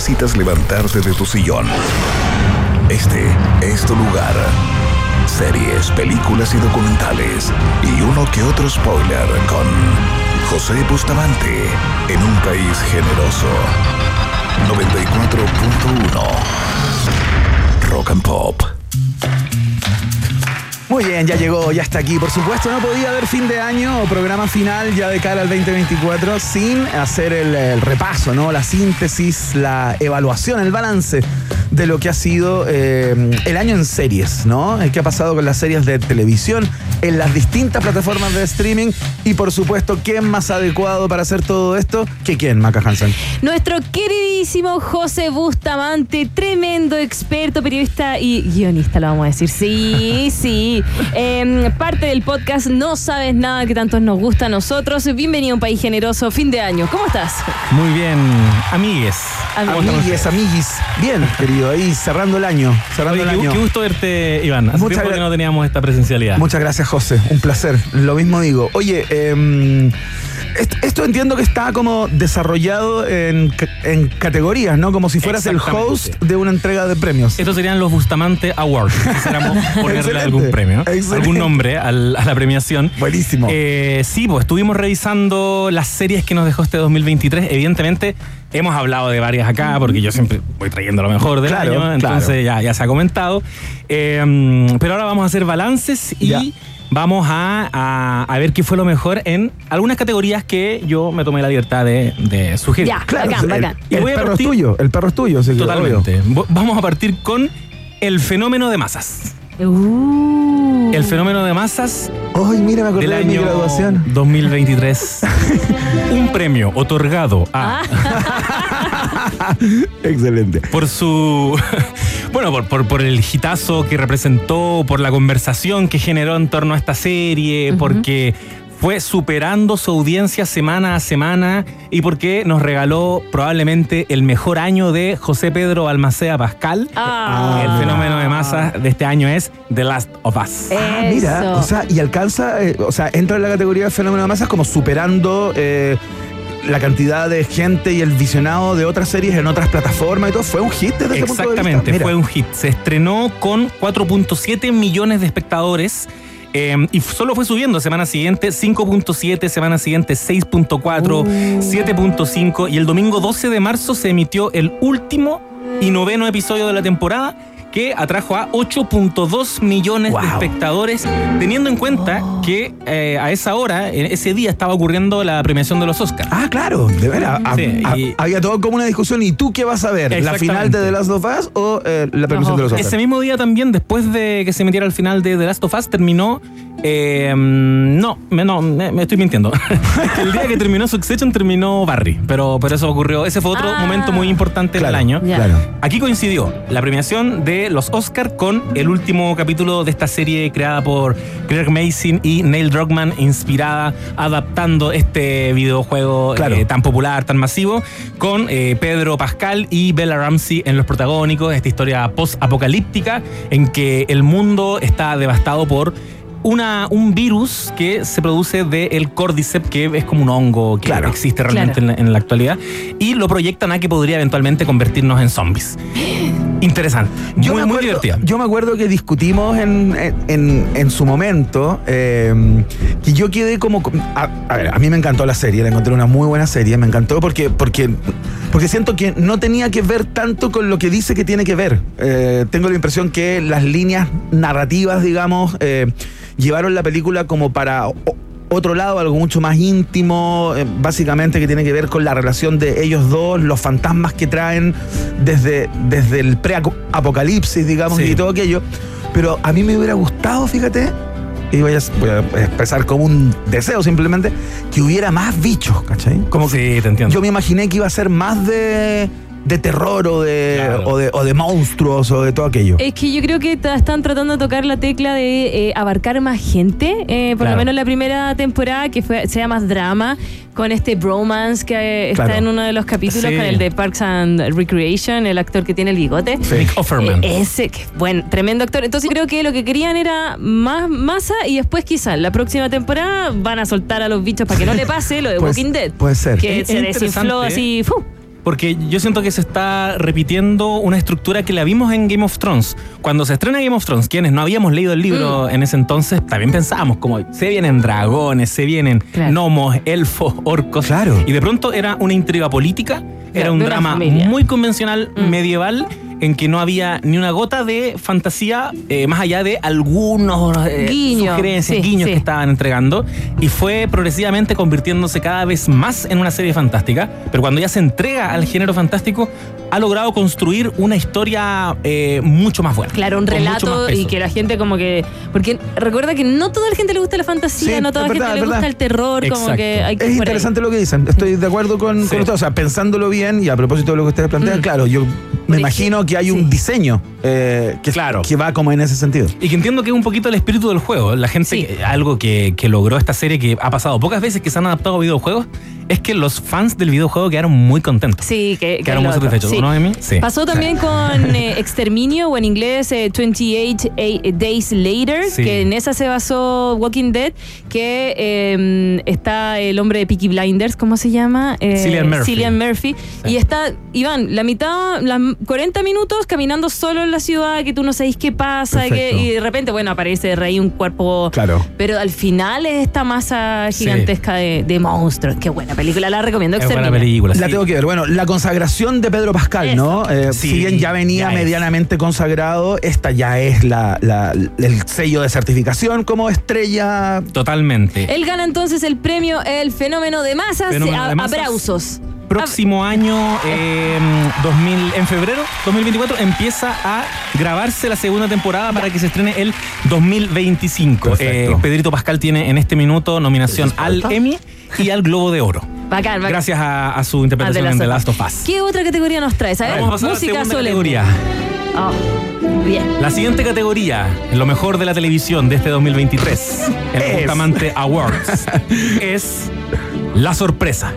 necesitas levantarte de tu sillón. Este es tu lugar. Series, películas y documentales. Y uno que otro spoiler con José Bustamante en un país generoso. 94.1 Rock and Pop. Muy bien, ya llegó, ya está aquí. Por supuesto, no podía haber fin de año o programa final ya de cara al 2024 sin hacer el, el repaso, ¿no? La síntesis, la evaluación, el balance de lo que ha sido eh, el año en series, ¿no? Eh, ¿Qué ha pasado con las series de televisión en las distintas plataformas de streaming? Y por supuesto, ¿quién más adecuado para hacer todo esto que quién, Maca Hansen? Nuestro queridísimo José Bustamante, tremendo experto, periodista y guionista, lo vamos a decir. Sí, sí. Eh, parte del podcast No Sabes Nada que tantos nos gusta a nosotros. Bienvenido a un país generoso, fin de año. ¿Cómo estás? Muy bien, amigues. Amigues, amiguis. Bien, querido, ahí cerrando el año. Cerrando Oye, el qué, año. qué gusto verte, Iván. Hace Muchas tiempo que no teníamos esta presencialidad. Muchas gracias, José. Un placer. Lo mismo digo. Oye, em, est- esto entiendo que está como desarrollado en, ca- en categorías, ¿no? Como si fueras el host de una entrega de premios. Estos serían los Bustamante Awards. Quisiéramos ponerle Excelente, algún premio, excelente. algún nombre a la premiación. Buenísimo. Eh, sí, pues estuvimos revisando las series que nos dejó este 2023. Evidentemente, hemos hablado de varias acá, porque yo siempre voy trayendo lo mejor del Claro, año, entonces ya, ya se ha comentado. Eh, pero ahora vamos a hacer balances y Ya. vamos a, a- a ver qué fue lo mejor en algunas categorías que yo me tomé la libertad de, de sugerir. Ya, Claro, bacán, el, bacán. Y el voy a perro partir- es tuyo, el perro es tuyo, Totalmente. Vamos a partir con el fenómeno de masas. Uh. El fenómeno de masas. Ay, mira, me acordé del de mi año graduación. 2023. Un premio otorgado a Excelente. por su bueno por, por, por el hitazo que representó, por la conversación que generó en torno a esta serie, porque fue superando su audiencia semana a semana y porque nos regaló probablemente el mejor año de José Pedro Almacea Pascal. Ah. El fenómeno de masas de este año es The Last of Us. Ah, mira, o sea, y alcanza, eh, o sea, entra en la categoría de fenómeno de masas como superando eh, la cantidad de gente y el visionado de otras series en otras plataformas y todo. Fue un hit desde ese punto de vista. Exactamente, fue un hit. Se estrenó con 4.7 millones de espectadores. Eh, y solo fue subiendo semana siguiente 5.7, semana siguiente 6.4, 7.5 y el domingo 12 de marzo se emitió el último y noveno episodio de la temporada que atrajo a 8.2 millones de espectadores, teniendo en cuenta que eh, a esa hora, en ese día, estaba ocurriendo la premiación de los Oscars. Ah, claro, de veras. Ah, Sí, ah, había todo como una discusión. ¿Y tú qué vas a ver? ¿La final de The Last of Us o eh, la premiación de los Oscars? Ese mismo día también, después de que se metiera al final de The Last of Us, terminó. eh, no, me, no, me, me estoy mintiendo. El día que terminó Succession terminó Barry. Pero, pero eso ocurrió. Ese fue otro Ah. momento muy importante Claro, del año. Claro. Aquí coincidió la premiación de los Oscar con el último capítulo de esta serie creada por Greg Mason y Neil Druckmann, inspirada, adaptando este videojuego Claro. eh, tan popular, tan masivo, con eh, Pedro Pascal y Bella Ramsey en los protagónicos. Esta historia post-apocalíptica en que el mundo está devastado por una, un virus que se produce del Cordyceps, que es como un hongo que Claro. existe realmente Claro. en, la, en la actualidad, y lo proyectan a que podría eventualmente convertirnos en zombies. Interesante. muy, me muy acuerdo, divertida. Yo me acuerdo que discutimos en, en- en su momento eh, que yo quedé como... A, a ver, a mí me encantó la serie, la encontré una muy buena serie, me encantó porque, porque, porque siento que no tenía que ver tanto con lo que dice que tiene que ver. Eh, tengo la impresión que las líneas narrativas, digamos, eh, llevaron la película como para... otro lado, algo mucho más íntimo, eh, básicamente que tiene que ver con la relación de ellos dos, los fantasmas que traen desde, desde el pre-apocalipsis, digamos, Sí. y todo aquello. Pero a mí me hubiera gustado, fíjate, y voy a, voy a expresar como un deseo simplemente, que hubiera más bichos, ¿cachai? Como que sí, te entiendo. yo me imaginé que iba a ser más de, de terror o de, Claro. o, de, o de monstruos o de todo aquello. Es que yo creo que están tratando de tocar la tecla de eh, abarcar más gente, eh, por Claro. lo menos la primera temporada, que fue, sea más drama, con este bromance que eh, está Claro. en uno de los capítulos, Sí. con el de Parks and Recreation, el actor que tiene el bigote. Nick Offerman. Eh, ese, que, bueno, tremendo actor. Entonces creo que lo que querían era más masa y después quizás la próxima temporada van a soltar a los bichos para que no le pase lo de Puede- Walking Dead. puede ser. Que Es se desinfló así. ¡fu! Porque yo siento que se está repitiendo una estructura que la vimos en Game of Thrones. Cuando se estrena Game of Thrones, quienes no habíamos leído el libro Mm. en ese entonces, también pensábamos como se vienen dragones, se vienen Claro. gnomos, elfos, orcos. Claro. Y de pronto era una intriga política, era un drama familia. muy convencional, Mm. medieval, en que no había ni una gota de fantasía, eh, más allá de algunos eh, Guiño, sugerencias, sí, guiños sí. que estaban entregando. Y fue progresivamente convirtiéndose cada vez más en una serie fantástica. Pero cuando ya se entrega al género fantástico, ha logrado construir una historia eh, mucho más buena. Claro, un relato y que la gente como que... Porque recuerda que no toda la gente le gusta la fantasía, Sí, no toda la gente le gusta el terror, como que hay que Es ahí. interesante lo que dicen. Estoy de acuerdo con, Sí. con ustedes. O sea, pensándolo bien y a propósito de lo que ustedes plantean, Mm. claro, yo me imagino que hay sí. un diseño eh, que, Claro. que va como en ese sentido. Y que entiendo que es un poquito el espíritu del juego. La gente, Sí. eh, algo que, que logró esta serie que ha pasado pocas veces que se han adaptado a videojuegos, es que los fans del videojuego quedaron muy contentos. Sí, que, que Quedaron muy otro. satisfechos, Sí. ¿no, Emi? Sí. Pasó también con eh, Exterminio, o en inglés eh, 28 A- Days Later, Sí. que en esa se basó Walking Dead, que eh, está el hombre de Peaky Blinders, ¿cómo se llama? Eh, Cillian Murphy. Cillian Murphy. Y está, Iván, la mitad, 40 minutos caminando solo en la ciudad, que tú no sabes qué pasa, y, que- Perfecto. y de repente, bueno, aparece de rey un cuerpo... Claro. Pero al final es esta masa gigantesca de, de monstruos. Qué buena película, la recomiendo. Es buena película. La sí. tengo que ver. Bueno, la consagración de Pedro Pascal, ¿no? Eh, Sí, si bien ya venía ya es. medianamente consagrado, esta ya es la, la- el sello de certificación como estrella. Totalmente. Él gana entonces el premio El Fenómeno de Masas. Fenómeno A- de Masas. Aplausos. Próximo año, eh, 2000, en febrero 2024, empieza a grabarse la segunda temporada para que se estrene el 2025. Perfecto. Eh, Pedrito Pascal tiene en este minuto nominación al Emmy y al Globo de Oro. Bacán, bacán. Gracias a, a su interpretación Ah, en de The la Last of Us. ¿Qué otra categoría nos traes? A ver, Vamos a pasar a la música solemne. categoría. Ah, bien. La siguiente categoría, lo mejor de la televisión de este 2023, el. Bustamante Awards, es La Sorpresa.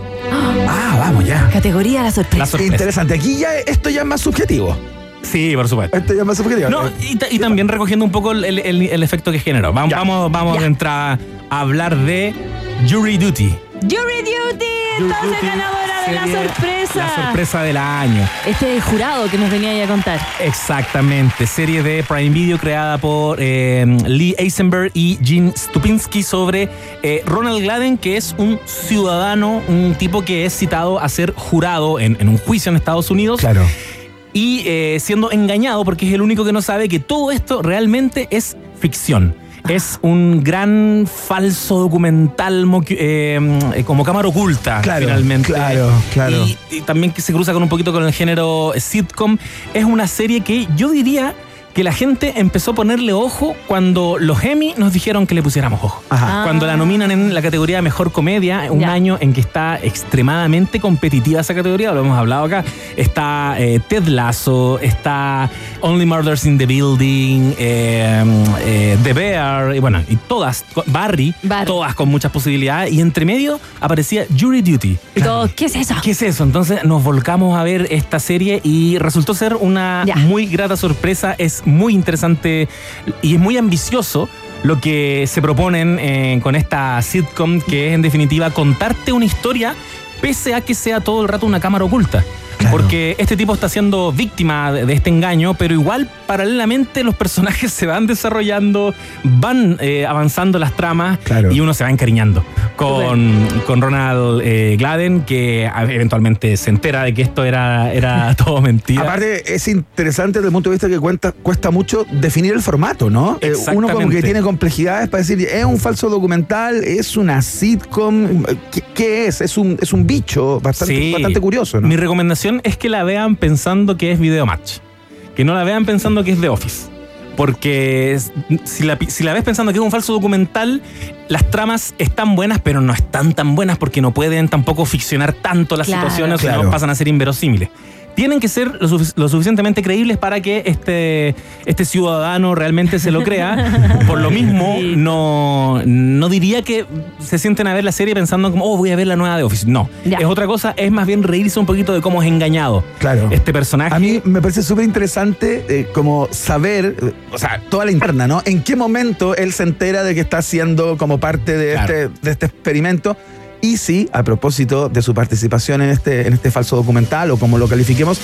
Ah, vamos ya. Categoría la La sorpresa. sorpresa. Interesante. Aquí ya esto ya es más subjetivo. Sí, por supuesto. Esto ya es más subjetivo. No, y, ta- y también recogiendo un poco el, el- el- el efecto que generó. Vamos, Ya. vamos, vamos Ya. a entrar a hablar de Jury Duty. Jury Duty, entonces Duty, ganadora de la sorpresa. La sorpresa del año. Este es el jurado que nos venía ahí a contar. Exactamente. Serie de Prime Video creada por eh, Lee Eisenberg y Gene Stupinski sobre eh, Ronald Gladden, que es un ciudadano, un tipo que es citado a ser jurado en, en un juicio en Estados Unidos. Claro. y eh, siendo engañado porque es el único que no sabe que todo esto realmente es ficción. Es un gran falso documental eh, eh, como cámara oculta, Claro, finalmente. claro, claro. Y, y también que se cruza con un poquito con el género sitcom. Es una serie que yo diría que la gente empezó a ponerle ojo cuando los Emmy nos dijeron que le pusiéramos ojo. Ajá. Ah. Cuando la nominan en la categoría de Mejor Comedia, un Ya. año en que está extremadamente competitiva esa categoría, lo hemos hablado acá. Está eh, Ted Lasso, está Only Murders in the Building, eh, eh, The Bear, y bueno, y todas, Barry, Barry. todas con muchas posibilidades. Y entre medio aparecía Jury Duty. Y todos, ¿qué es eso? ¿Qué es eso? Entonces nos volcamos a ver esta serie y resultó ser una Ya. muy grata sorpresa. Es muy interesante y es muy ambicioso lo que se proponen eh, con esta sitcom, que es en definitiva contarte una historia pese a que sea todo el rato una cámara oculta. Claro. Porque este tipo está siendo víctima de, este engaño, pero igual paralelamente los personajes se van desarrollando, van eh, avanzando las tramas Claro. y uno se va encariñando con, con Ronald eh, Gladden, que eventualmente se entera de que esto era, era todo mentira. Aparte, es interesante desde el punto de vista que cuenta, cuesta mucho definir el formato, ¿no? Eh, uno como que tiene complejidades para decir, ¿es un falso documental? ¿Es una sitcom? ¿Qué, qué es? Es un, es un bicho bastante, Sí. bastante curioso, ¿no? Mi recomendación es que la vean pensando que es Video Match. Que no la vean pensando que es The Office. Porque si la, pi- si la ves pensando que es un falso documental, las tramas están buenas, pero no están tan buenas porque no pueden tampoco ficcionar tanto las Claro. situaciones, o Claro. no pasan a ser inverosímiles. Tienen que ser lo, sufic- lo suficientemente creíbles para que este, este ciudadano realmente se lo crea. Por lo mismo, no, no diría que se sienten a ver la serie pensando como, oh, voy a ver la nueva de Office. No, Ya. es otra cosa, es más bien reírse un poquito de cómo es engañado Claro. este personaje. A mí me parece súper interesante eh, como saber, eh, o sea, toda la interna, ¿no? En qué momento él se entera de que está siendo como parte de, Claro. este, de este experimento Y sí, a propósito de su participación en este, en este falso documental, o como lo califiquemos,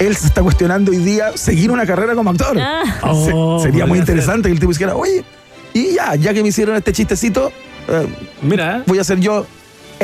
él se está cuestionando hoy día seguir una carrera como actor. Ah. Se- Oh, sería muy ser. interesante que el tipo dijera, oye, y ya, ya que me hicieron este chistecito, eh, Mira, voy a hacer yo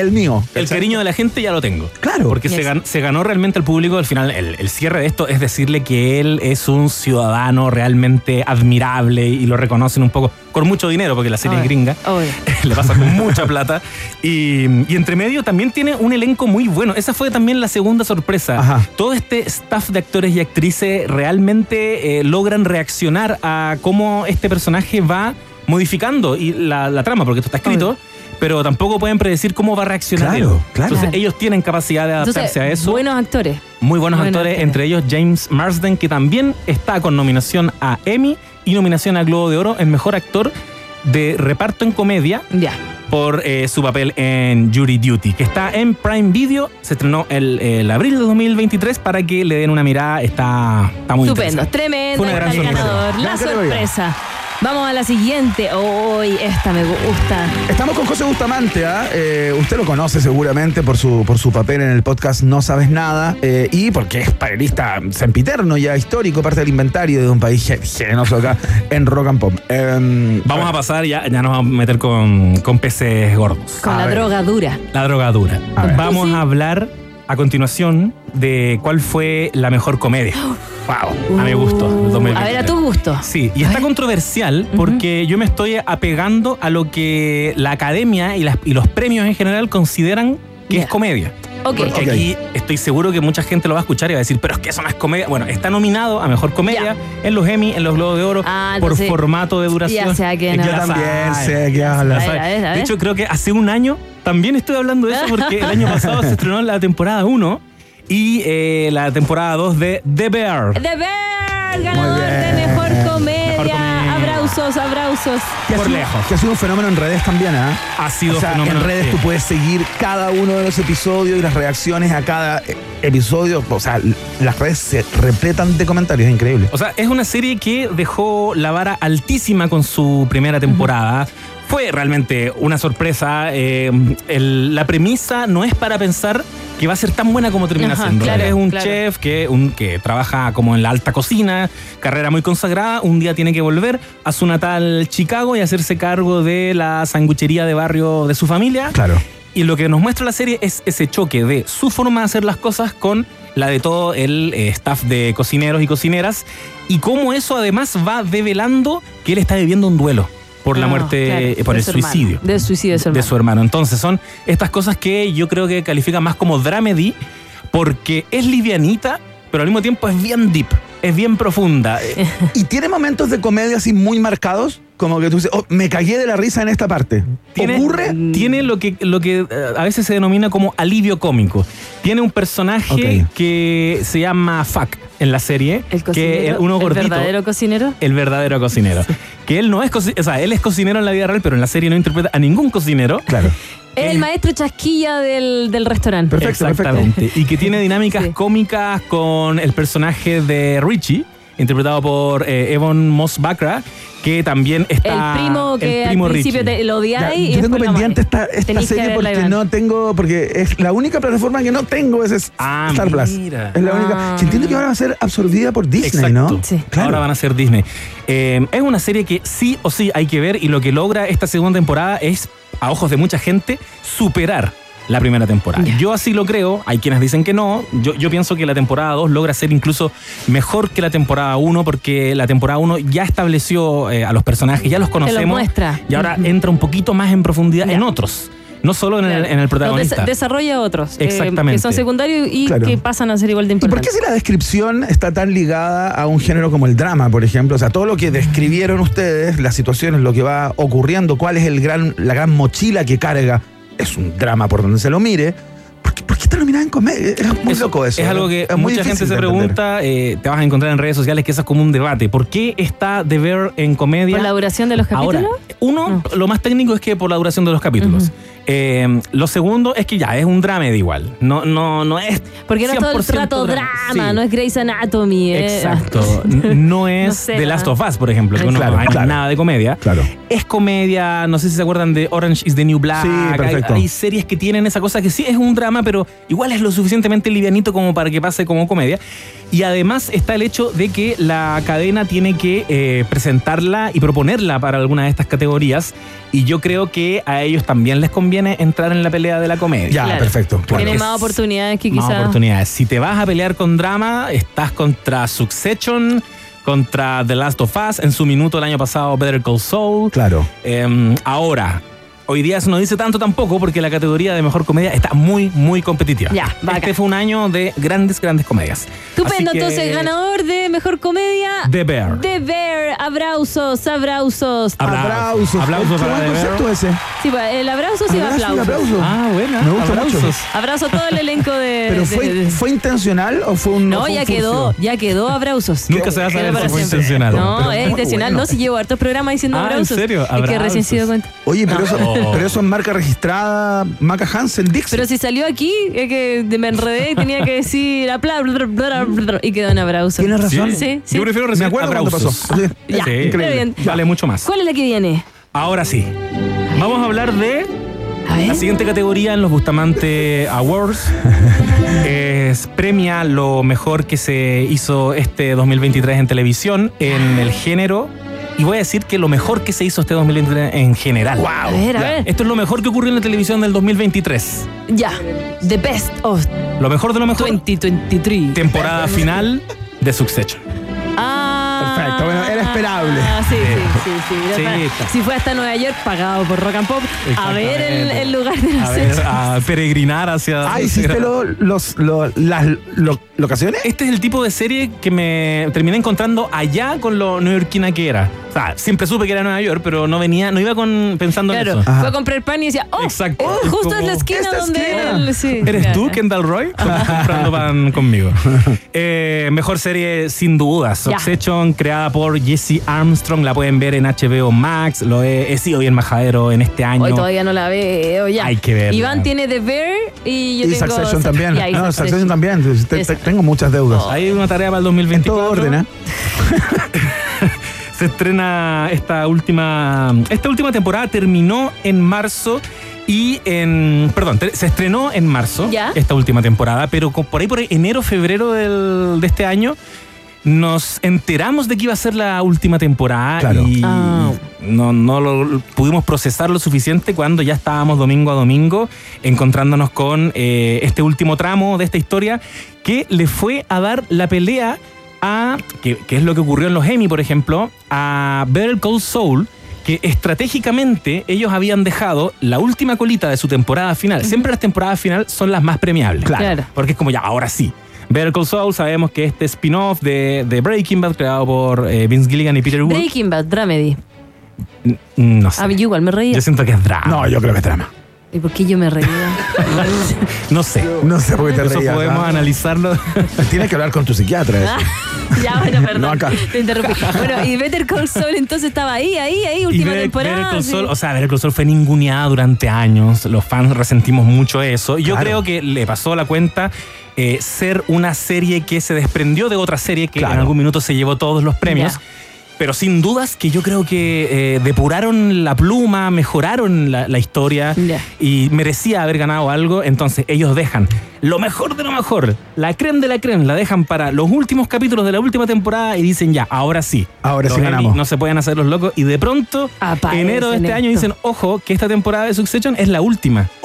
el mío. el ¿cachai? cariño de la gente ya lo tengo. Claro. Porque se, ganó realmente al público. Al final, el, el cierre de esto es decirle que él es un ciudadano realmente admirable y lo reconocen un poco con mucho dinero, porque la serie es gringa. obvio. le pasa con mucha plata. Y, y entre medio también tiene un elenco muy bueno. Esa fue también la segunda sorpresa. Ajá. Todo este staff de actores y actrices realmente eh, logran reaccionar a cómo este personaje va modificando y la, la trama, porque esto está escrito. Pero tampoco pueden predecir cómo va a reaccionar Claro, él. claro. Entonces ellos tienen capacidad de adaptarse Entonces, a eso. buenos actores. Muy buenos buenos actores, actores. entre ellos James Marsden, que también está con nominación a Emmy y nominación a Globo de Oro en Mejor Actor de Reparto en Comedia Ya. por eh, su papel en Jury Duty, que está en Prime Video. Se estrenó el, el abril de 2023 para que le den una mirada. Está, está muy Estupendo, tremendo. Fue una gran el sorpresa. ganador. La Gran categoría. sorpresa. Vamos a la siguiente. Hoy esta me gusta. Estamos con José Bustamante, ¿ah? Eh, usted lo conoce seguramente por su, por su papel en el podcast No Sabes Nada eh, y porque es panelista sempiterno ya histórico, parte del inventario de un país ge- generoso acá en Rock and Pop. Em, Vamos a pasar, ya, ya nos vamos a meter con, con peces gordos. Con A la ver. droga dura. La drogadura. A ver. Vamos a hablar a continuación de cuál fue la mejor comedia. Wow, a mi gusto. Uh, a 2023. ver, a tu gusto. Sí, y está controversial porque yo me estoy apegando a lo que la academia y, las- y los premios en general consideran que es comedia. Ok. Porque aquí estoy seguro que mucha gente lo va a escuchar y va a decir, pero es que eso no es comedia. Bueno, está nominado a mejor comedia en los Emmy, en los Globos de Oro, Ah, por formato de duración. ya sé a quién Ya yo también sé que A hablas. ver, a ver, a De hecho, creo que hace un año también estoy hablando de eso porque el año pasado se estrenó la temporada 1 y eh, la temporada 2 de The Bear. The Bear, ganador de mejor comedia. Mejor comedia. Abrausos, abrausos. Que ha por sido- lejos. Que ha sido un fenómeno en redes también, ¿ah? Ha sido o sea, fenómeno, en redes sí. tú puedes seguir cada uno de los episodios y las reacciones a cada eh, episodio. O sea, las redes se repletan de comentarios, es increíble. O sea, es una serie que dejó la vara altísima con su primera temporada. Fue realmente una sorpresa. eh, el- la premisa no es para pensar que va a ser tan buena como termina Ajá, siendo. claro, es un claro. chef que, un, que trabaja como en la alta cocina, carrera muy consagrada. Un día tiene que volver a su natal Chicago y hacerse cargo de la sanguchería de barrio de su familia. Claro. Y lo que nos muestra la serie es ese choque de su forma de hacer las cosas con la de todo el eh, staff de cocineros y cocineras y cómo eso además va develando que él está viviendo un duelo por la muerte, claro, eh, por de el su hermano. suicidio Del suicidio de su de hermano. su hermano. Entonces son estas cosas que yo creo que califican más como dramedy porque es livianita, pero al mismo tiempo es bien deep, es bien profunda. ¿Y tiene momentos de comedia así muy marcados? Como que tú dices, oh, me cagué de la risa en esta parte. Tiene, ¿Ocurre? tiene lo que, lo que eh, a veces se denomina como alivio cómico. Tiene un personaje que se llama Fuck en la serie. El que cocinero. es uno el gordito. verdadero cocinero. El verdadero cocinero. Que él no es cocinero, o sea, él es cocinero en la vida real, pero en la serie no interpreta a ningún cocinero. Claro. Es el maestro chasquilla del, del restaurante. Perfecto, Exactamente. Y que tiene dinámicas Sí. cómicas con el personaje de Richie, interpretado por eh, Evan Moss Bacra, que también está. el primo que el primo al principio Richie. te lo Ya, odiáis y yo tengo pendiente esta, esta serie porque no tengo, porque es la única plataforma que no tengo es Ah, Star Plus. mira. Es la Ah. única. Que entiendo que ahora va a ser absorbida por Disney, Exacto. ¿no? Sí. Claro. Ahora van a ser Disney. Eh, es una serie que sí o sí hay que ver y lo que logra esta segunda temporada es, a ojos de mucha gente, superar la primera temporada. Yo así lo creo, hay quienes dicen que no, yo, yo pienso que la temporada 2 logra ser incluso mejor que la temporada 1 porque la temporada 1 ya estableció eh, a los personajes, ya los conocemos muestra. y ahora entra un poquito más en profundidad en otros, no solo en, el, en el protagonista. desa- desarrolla otros. eh, Exactamente. que son secundarios y Claro. que pasan a ser igual de ¿Y por importantes. qué si la descripción está tan ligada a un género como el drama, por ejemplo? O sea, todo lo que describieron ustedes, las situaciones, lo que va ocurriendo, cuál es el gran, la gran mochila que carga, es un drama por donde se lo mire. ¿Por qué, por qué está nominada en comedia? Es muy Eso loco eso. Es algo que Es mucha gente se de pregunta, eh, te vas a encontrar en redes sociales que eso es como un debate. ¿Por qué está The Bear en comedia? ¿Por la duración de los capítulos? Ahora, uno, lo más técnico es que por la duración de los capítulos. Eh, lo segundo es que ya es un drama de igual. No, no, no es. Porque no es todo el 100% rato drama, Sí. no es Grey's Anatomy. eh. Exacto. N- No es No sé, The Last ¿no? of Us, por ejemplo, que no Claro, hay claro. nada de comedia. Claro. Es comedia, no sé si se acuerdan de Orange is the New Black. Sí, Hay- perfecto. Hay, series que tienen esa cosa que sí es un drama, pero igual es lo suficientemente livianito como para que pase como comedia. Y además está el hecho de que la cadena tiene que eh, presentarla y proponerla para alguna de estas categorías. Y yo creo que a ellos también les conviene entrar en la pelea de la comedia. Ya, Claro. perfecto. claro. Tiene Es- más oportunidades que Más quizás. oportunidades. Si te vas a pelear con drama, estás contra Succession, contra The Last of Us, en su minuto el año pasado Better Call Saul. Claro. Em, ahora, hoy día eso no dice tanto tampoco porque la categoría de mejor comedia está muy, muy competitiva. Ya, bacán. Este fue un año de grandes, grandes comedias. Estupendo, que- entonces, ganador de mejor comedia. The Bear. The Bear. Abrausos, abrausos. Aplausos. Aplausos Qué para buen The Bear. concepto ese. Sí, pues, el abrazo sí va aplauso. Ah, buena. Me gusta mucho. Abrazo a todo el elenco de. Pero de- fue, de- ¿fue intencional o fue un No, fue ya un quedó, ya quedó abrausos. Nunca se va a saber si fue intencional. No, es intencional. bueno. No, si llevo hartos programas diciendo Ah, ¿en abrausos. serio? Es que recién se dio Abrausos. cuenta. Oye, pero, No. eso, pero eso es marca registrada, Maca Hansen Dixon. Pero si salió aquí, es que me enredé y tenía que decir aplausos y quedó en abrausos. Tienes razón. Sí, sí. Yo prefiero Me recibir acuerdo cuando pasó. Sí. Ya, Sí. pero bien. Vale mucho más. ¿Cuál es la que viene? Ahora sí. Vamos a hablar de. La siguiente categoría en los Bustamante Awards es premia lo mejor que se hizo este 2023 en televisión en el género. Y voy a decir que lo mejor que se hizo este 2023 en general. A ver, a ver. Esto es lo mejor que ocurrió en la televisión del 2023. Ya. The best of Lo mejor de lo mejor. 2023. Temporada final de Succession. Ah. Perfecto, bueno, era esperable. Ah, sí, sí, sí. sí, Sí, si fue hasta Nueva York, pagado por Rock and Pop, a ver el, lugar de la A ver, a peregrinar hacia. Ah, ¿hiciste lo- los, lo- las lo- locaciones? Este es el tipo de serie que me terminé encontrando allá con lo neoyorquina que era. Sea, siempre supe que era Nueva York, pero no venía, no iba con pensando Claro, en eso. fue a comprar pan y decía, oh, Exacto. oh, justo Como, es la esquina donde esquina. él- sí. ¿Eres tú. Kendall Roy? Comprando pan conmigo. Eh, mejor serie sin dudas. Succession, creada por Jesse Armstrong. La pueden ver en HBO Max. Lo he, he sido bien majadero en este año. Hoy todavía no la veo, ya. Hay que verla. Iván tiene The Bear y yo Y tengo... Succession también. Ya, y no, Succession. Succession también. Te- te- Esa. tengo muchas deudas. Hay una tarea para el en 2024. todo orden, ¿eh? se estrena esta última. Esta última temporada terminó en marzo. Y en. Perdón, se estrenó en marzo. Ya. Esta última temporada. Pero por ahí, por ahí, enero, febrero del- de este año. Nos enteramos de que iba a ser la última temporada Claro. y Ah. no, no lo pudimos procesar lo suficiente cuando ya estábamos domingo a domingo encontrándonos con eh, este último tramo de esta historia que le fue a dar la pelea a, que, que es lo que ocurrió en los Emmy, por ejemplo, a Better Call Saul, que estratégicamente ellos habían dejado la última colita de su temporada final. Siempre las temporadas final son las más premiables. Claro. Claro. Porque es como ya, ahora sí. Better Call Saul, sabemos que este spin-off de, de Breaking Bad, creado por eh, Vince Gilligan y Peter Wood. Breaking Bad, Dramedy. No sé. Ah, yo igual me reía. Yo siento que es drama. No, yo creo que es drama. ¿Y por qué yo me reía? No sé. No sé por qué te Eso reías. podemos ¿ah? analizarlo. Tienes que hablar con tu psiquiatra. eso. Ah, ya, bueno, perdón. No acá. Te interrumpí. Bueno, y Better Call Saul entonces estaba ahí, ahí, ahí, Y última Better- temporada. Better Call sí. O sea, Better Call Saul fue ninguneada durante años. Los fans resentimos mucho eso. Yo Claro. creo que le pasó la cuenta eh, ser una serie que se desprendió de otra serie que Claro. en algún minuto se llevó todos los premios. Ya. Pero sin dudas que yo creo que eh, depuraron la pluma, mejoraron la, la historia y merecía haber ganado algo. Entonces ellos dejan lo mejor de lo mejor, la creme de la creme, la dejan para los últimos capítulos de la última temporada y dicen ya, ahora sí. Ahora Los sí ganamos. No se pueden hacer los locos y de pronto, Aparecen enero de este esto. año dicen, ojo, que esta temporada de Succession es la última.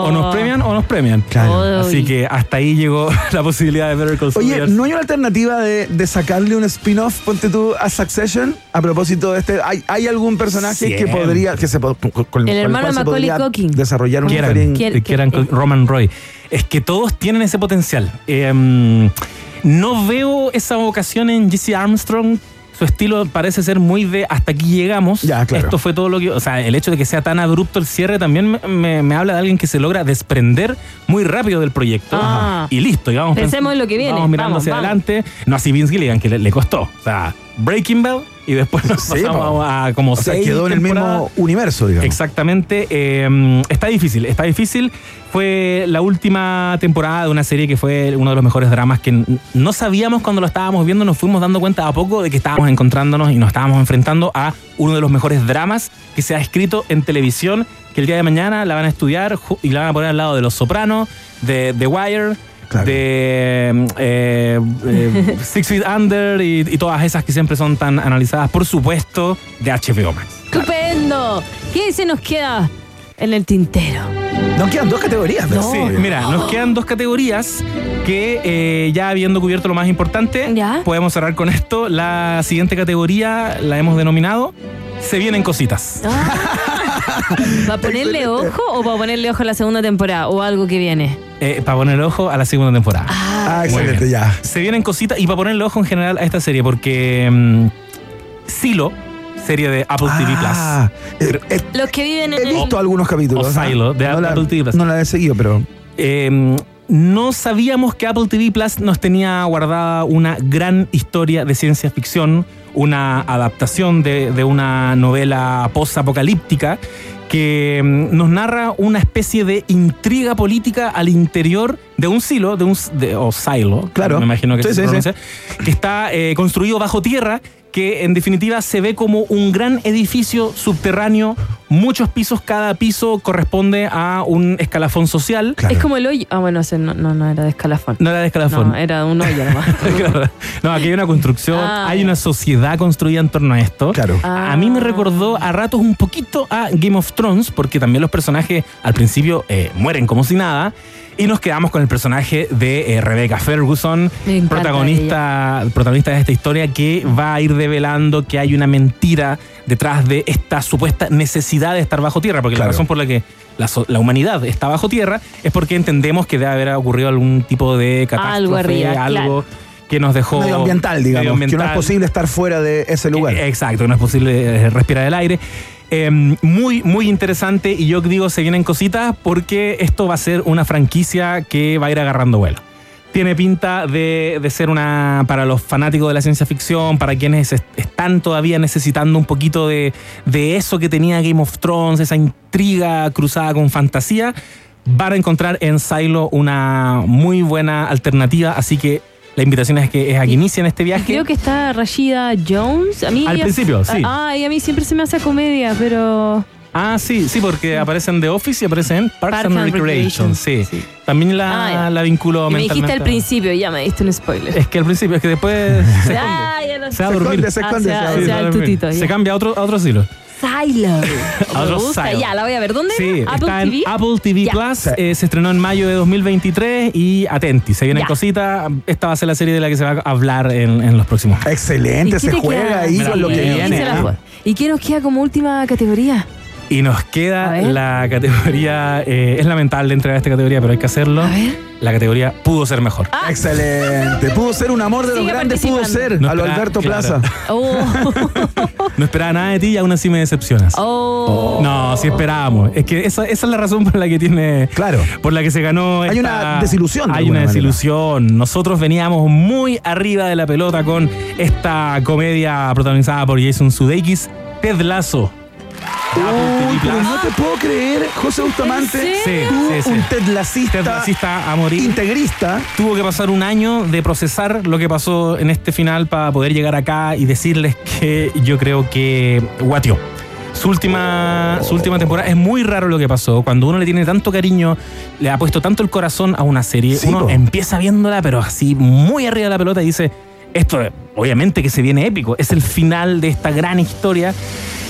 O nos premian nos premian. Claro. Así que hasta ahí llegó la posibilidad de Better Call Saul. Oye, ¿no hay una alternativa de, de sacarle un spin-off, ponte tú, a Succession? A propósito de este, ¿hay, hay algún personaje que podría, que se con, con El el hermano Macaulay Culkin. desarrollar en- ¿Quién? que quieran quién? con Roman Roy. Es que todos tienen ese potencial. Eh, no veo esa vocación en Jesse Armstrong. Su estilo parece ser muy de hasta aquí llegamos. Ya, claro. Esto fue todo lo que. O sea, el hecho de que sea tan abrupto el cierre también me, me- me habla de alguien que se logra desprender muy rápido del proyecto. Ah. Y listo, y vamos Pensemos en lo que viene. Vamos mirando Vamos, hacia vamos. adelante. No así Vince Gilligan, que le, le costó. O sea, Breaking Bad y después nos Sí, pasamos a como O sea, seis quedó en el mismo universo, digamos. Exactamente. eh, está difícil, está difícil. Fue la última temporada de una serie que fue uno de los mejores dramas que no sabíamos cuando lo estábamos viendo, nos fuimos dando cuenta a poco de que estábamos encontrándonos y nos estábamos enfrentando a uno de los mejores dramas que se ha escrito en televisión, que el día de mañana la van a estudiar y la van a poner al lado de Los Sopranos, de The Wire. Claro. De eh, eh, Six Feet Under y, y todas esas que siempre son tan analizadas, por supuesto, de HBO Max. ¡Estupendo! ¿Qué se nos queda en el tintero? Nos quedan dos categorías. pero Sí, mira, nos quedan dos categorías que eh, ya habiendo cubierto lo más importante, Ya. podemos cerrar con esto. La siguiente categoría la hemos denominado Se vienen cositas. ¿Va a ponerle ojo o va a ponerle ojo a la segunda temporada o algo que viene? Eh, para ponerle ojo a la segunda temporada. Ah, Muy excelente, bien. ya. Se vienen cositas y para ponerle ojo en general a esta serie, porque mm, Silo, serie de Apple TV Ah, eh, eh, Los que viven en he el... visto algunos capítulos. o ¿ah? Silo, de no la, Apple TV Plus. No la he seguido, pero. Eh, no sabíamos que Apple TV Plus nos tenía guardada una gran historia de ciencia ficción, una adaptación de, de una novela post-apocalíptica que mm, nos narra una especie de intriga política al interior de un silo, de un de- o silo, Claro. me imagino que Sí, se sí, pronuncia, que está eh, construido bajo tierra, que en definitiva se ve como un gran edificio subterráneo, muchos pisos, cada piso corresponde a un escalafón social. Claro. Es como el hoyo. Ah, bueno, ese no, no, no era de escalafón. No era de escalafón. No, era un hoyo nomás. Claro. No, aquí hay una construcción, Ah, hay una sociedad construida en torno a esto. Claro. A a mí me recordó a ratos un poquito a Game of Thrones, porque también los personajes al principio eh, mueren como si nada. Y nos quedamos con el personaje de eh, Rebecca Ferguson, protagonista, protagonista de esta historia, que va a ir develando que hay una mentira detrás de esta supuesta necesidad de estar bajo tierra. Porque Claro. la razón por la que la, humanidad está bajo tierra es porque entendemos que debe haber ocurrido algún tipo de catástrofe, Algo arriba, algo claro. que nos dejó... Medioambiental, digamos. Que no es posible estar fuera de ese lugar. Eh, Exacto, no es posible eh, respirar el aire. Eh, muy, muy interesante y yo digo se vienen cositas porque esto va a ser una franquicia que va a ir agarrando vuelo. Tiene pinta de, de ser una, para los fanáticos de la ciencia ficción, para quienes est- están todavía necesitando un poquito de, de eso que tenía Game of Thrones, esa intriga cruzada con fantasía, van a encontrar en Silo una muy buena alternativa, así que la invitación es que es a que inicien este viaje. Creo que está Rashida Jones. A mí Al ella- principio, sí. Ah, y a mí siempre se me hace comedia, pero. Ah, sí, sí, porque aparece en The Office y aparece en Parks, Parks and and Recreation. Recreation, Sí. sí. También la, Ah, ya. la vinculo Y me dijiste al principio, ya me diste un spoiler. Es que al principio, es que después se, Ah, ya lo se va a sé. dormir. esconde, se Ah, esconde, se se a se Sí, se tutito, cambia a otro, a otro asilo. Silo. Me gusta, Silo. ya, la voy a ver. ¿Dónde? Sí, Apple está TV. en Apple TV Ya. Plus. Sí. eh, se estrenó en mayo de 2023 y atenti, se vienen Ya. cositas. Esta va a ser la serie de la que se va a hablar en, en los próximos años. Excelente, ¿Y qué se te juega queda? ahí con lo que bien. ¿Y viene. se la juega? ¿Y qué nos queda como última categoría? Y nos A queda la categoría, eh, es lamentable entregar esta categoría, pero hay que hacerlo. A ver. La categoría pudo ser mejor. Ah. Excelente. Pudo ser un amor de los Sigue grandes, pudo participando. ser. No a lo Alberto claro. Plaza. Oh. No esperaba nada de ti y aún así me decepcionas. oh. No, sí esperábamos. Es que esa, esa es la razón por la que tiene. Claro. Por la que se ganó. Hay esta- una desilusión, de Hay alguna una manera. desilusión. Nosotros veníamos muy arriba de la pelota con esta comedia protagonizada por Jason Sudeikis, Ted Lasso. Apple Uy, Plus. no te puedo creer, José Bustamante. ¿En Sí, serio? Tú, sí, sí. un Ted Lacista, Ted Lassista a morir. integrista. Tuvo que pasar un año de procesar lo que pasó en este final para poder llegar acá y decirles que yo creo que guateó. Su última, su última temporada es muy raro lo que pasó. Cuando uno le tiene tanto cariño, le ha puesto tanto el corazón a una serie, Sí, uno po. empieza viéndola, pero así muy arriba de la pelota y dice: Esto, obviamente, que se viene épico. Es el final de esta gran historia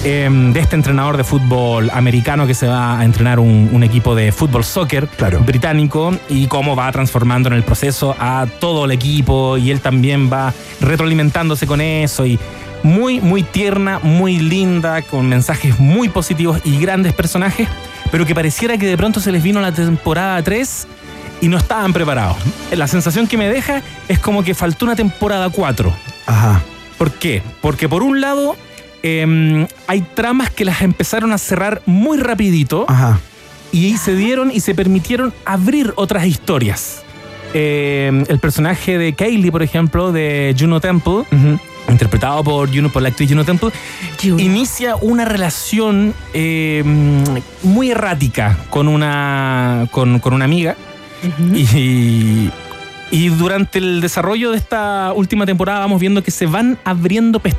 eh, de este entrenador de fútbol americano que se va a entrenar un, un equipo de fútbol soccer Claro. británico y cómo va transformando en el proceso a todo el equipo y él también va retroalimentándose con eso y muy, muy tierna, muy linda, con mensajes muy positivos y grandes personajes, pero que pareciera que de pronto se les vino la temporada 3 y no estaban preparados. La sensación que me deja es como que faltó una temporada 4. Ajá. ¿Por qué? Porque por un lado em, hay tramas que las empezaron a cerrar muy rapidito Ajá. y ahí se dieron y se permitieron abrir otras historias. Eh, el personaje de Kaylee, por ejemplo, de Juno Temple, interpretado por, Juno, por la actriz Juno Temple, inicia una relación eh, muy errática con una, con, con una amiga. y, y durante el desarrollo de esta última temporada vamos viendo que se van abriendo pestañas